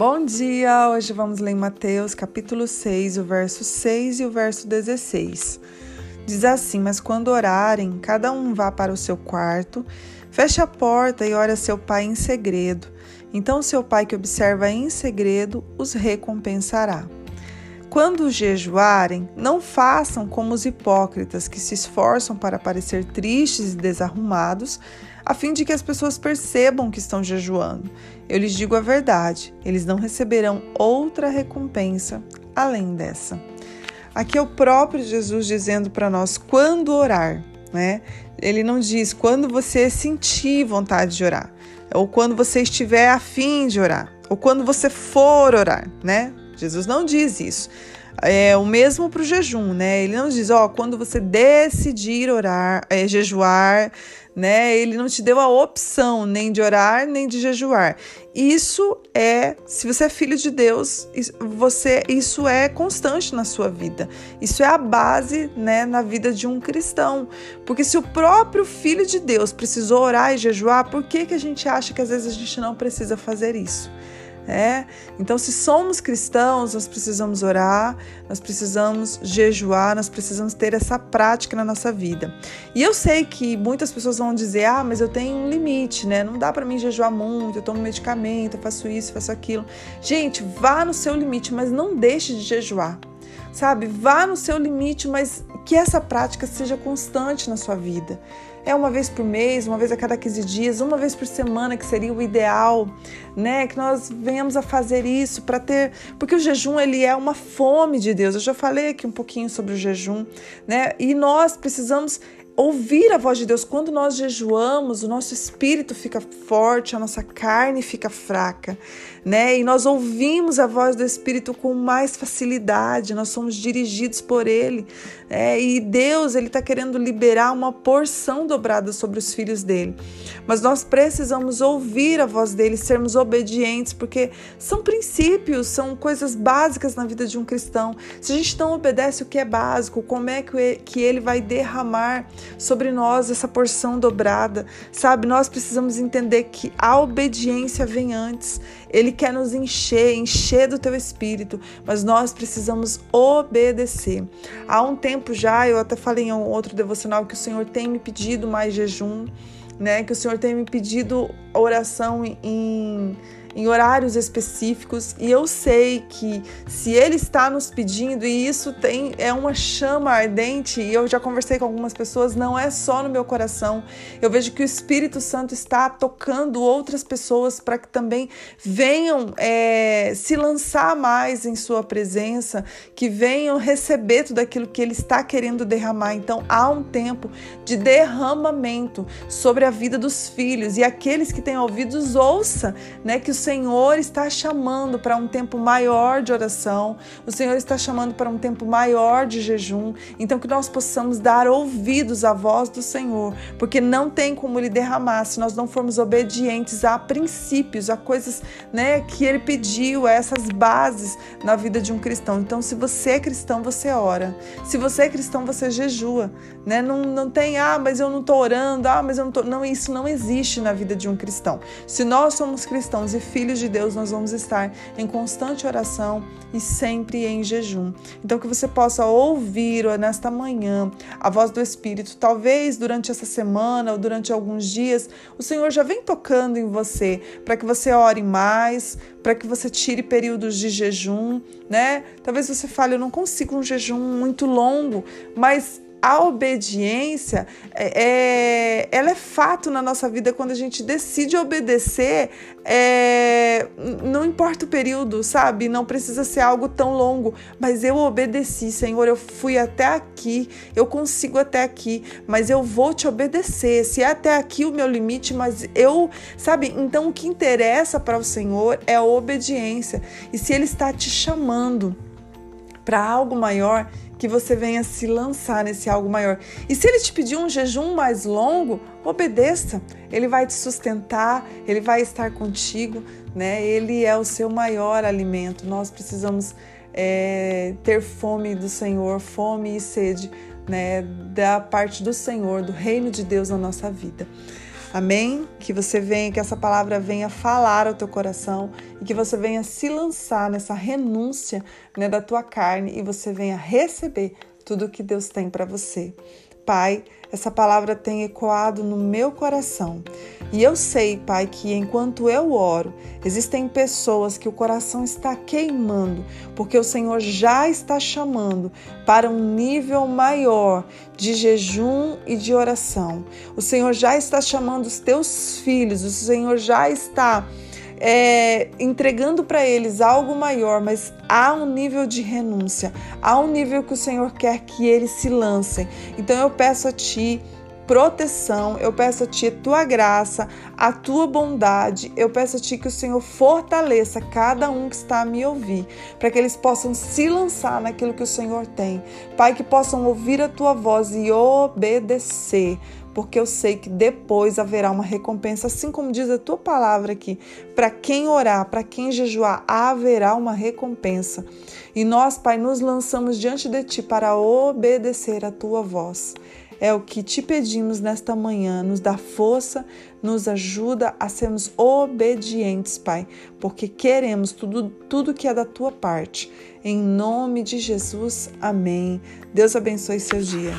Bom dia! Hoje vamos ler Mateus capítulo 6, o verso 6 e o verso 16. Diz assim: Mas quando orarem, cada um vá para o seu quarto, feche a porta e ore a seu pai em segredo. Então, seu pai que observa em segredo os recompensará. Quando jejuarem, não façam como os hipócritas que se esforçam para parecer tristes e desarrumados, a fim de que as pessoas percebam que estão jejuando. Eu lhes digo a verdade, eles não receberão outra recompensa além dessa. Aqui é o próprio Jesus dizendo para nós quando orar, né? Ele não diz quando você sentir vontade de orar, ou quando você estiver afim de orar, ou quando você for orar, né? Jesus não diz isso. É o mesmo para o jejum, né? Ele não diz, ó, quando você decidir orar, é, jejuar, né? Ele não te deu a opção nem de orar nem de jejuar. Isso é, se você é filho de Deus, você isso é constante na sua vida. Isso é a base, né, na vida de um cristão. Porque se o próprio filho de Deus precisou orar e jejuar, por que que a gente acha que às vezes a gente não precisa fazer isso? É? Então, se somos cristãos, nós precisamos orar, nós precisamos jejuar, nós precisamos ter essa prática na nossa vida. E eu sei que muitas pessoas vão dizer: ah, mas eu tenho um limite, né? Não dá para mim jejuar muito, eu tomo medicamento, eu faço isso, faço aquilo. Gente, vá no seu limite, mas não deixe de jejuar. Sabe? Vá no seu limite, mas que essa prática seja constante na sua vida. É uma vez por mês, uma vez a cada 15 dias, uma vez por semana, que seria o ideal, né? Que nós venhamos a fazer isso para ter, porque o jejum ele é uma fome de Deus. Eu já falei aqui um pouquinho sobre o jejum, né? E nós precisamos ouvir a voz de Deus. Quando nós jejuamos, o nosso espírito fica forte, a nossa carne fica fraca, né? E nós ouvimos a voz do Espírito com mais facilidade, nós somos dirigidos por Ele. É, e Deus, Ele está querendo liberar uma porção dobrada sobre os filhos dele. Mas nós precisamos ouvir a voz dele, sermos obedientes, porque são princípios, são coisas básicas na vida de um cristão. Se a gente não obedece o que é básico, como é que Ele vai derramar sobre nós essa porção dobrada? Sabe, nós precisamos entender que a obediência vem antes. Ele quer nos encher, encher do teu espírito, mas nós precisamos obedecer. Há um tempo já, eu até falei em um outro devocional que o Senhor tem me pedido mais jejum, né? Que o Senhor tem me pedido oração em em horários específicos e eu sei que se ele está nos pedindo e isso tem é uma chama ardente e eu já conversei com algumas pessoas não é só no meu coração. Eu vejo que o Espírito Santo está tocando outras pessoas para que também venham é, se lançar mais em sua presença que venham receber tudo aquilo que ele está querendo derramar. Então há um tempo de derramamento sobre a vida dos filhos e aqueles que têm ouvidos ouça né que o Senhor está chamando para um tempo maior de oração, o Senhor está chamando para um tempo maior de jejum. Então, que nós possamos dar ouvidos à voz do Senhor, porque não tem como Ele derramar se nós não formos obedientes a princípios, a coisas né, que Ele pediu, a essas bases na vida de um cristão. Então, se você é cristão, você ora. Se você é cristão, você jejua. Né? Não, não tem, ah, mas eu não estou orando, ah, mas eu não estou. Não, isso não existe na vida de um cristão. Se nós somos cristãos e filhos de Deus, nós vamos estar em constante oração e sempre em jejum. Então, que você possa ouvir nesta manhã a voz do Espírito. Talvez durante essa semana ou durante alguns dias, o Senhor já vem tocando em você para que você ore mais, para que você tire períodos de jejum, né? Talvez você fale, eu não consigo um jejum muito longo, mas a obediência é, é, ela é fato na nossa vida. Quando a gente decide obedecer é, não importa o período sabe? Não precisa ser algo tão longo. Mas eu obedeci Senhor. Eu fui até aqui. Eu consigo até aqui. Mas eu vou te obedecer. Se é até aqui o meu limite mas eu sabe? Então o que interessa para o Senhor é a obediência. E se ele está te chamando para algo maior que você venha se lançar nesse algo maior. E se ele te pedir um jejum mais longo, obedeça. Ele vai te sustentar, ele vai estar contigo, né? Ele é o seu maior alimento. Nós precisamos é, ter fome do Senhor, fome e sede, né? Da parte do Senhor, do reino de Deus na nossa vida. Amém? Que você venha, que essa palavra venha falar ao teu coração e que você venha se lançar nessa renúncia né, da tua carne e você venha receber tudo que Deus tem para você. Pai, essa palavra tem ecoado no meu coração. E eu sei, Pai, que enquanto eu oro, existem pessoas que o coração está queimando, porque o Senhor já está chamando para um nível maior de jejum e de oração. O Senhor já está chamando os teus filhos, o Senhor já está é, entregando para eles algo maior, mas há um nível de renúncia, há um nível que o Senhor quer que eles se lancem. Então eu peço a Ti proteção, eu peço a Ti a Tua graça, a Tua bondade, eu peço a Ti que o Senhor fortaleça cada um que está a me ouvir, para que eles possam se lançar naquilo que o Senhor tem. Pai, que possam ouvir a Tua voz e obedecer porque eu sei que depois haverá uma recompensa, assim como diz a tua palavra aqui. Para quem orar, para quem jejuar, haverá uma recompensa. E nós, Pai, nos lançamos diante de ti para obedecer a tua voz. É o que te pedimos nesta manhã, nos dá força, nos ajuda a sermos obedientes, Pai, porque queremos tudo, tudo que é da tua parte. Em nome de Jesus, amém. Deus abençoe seu dia.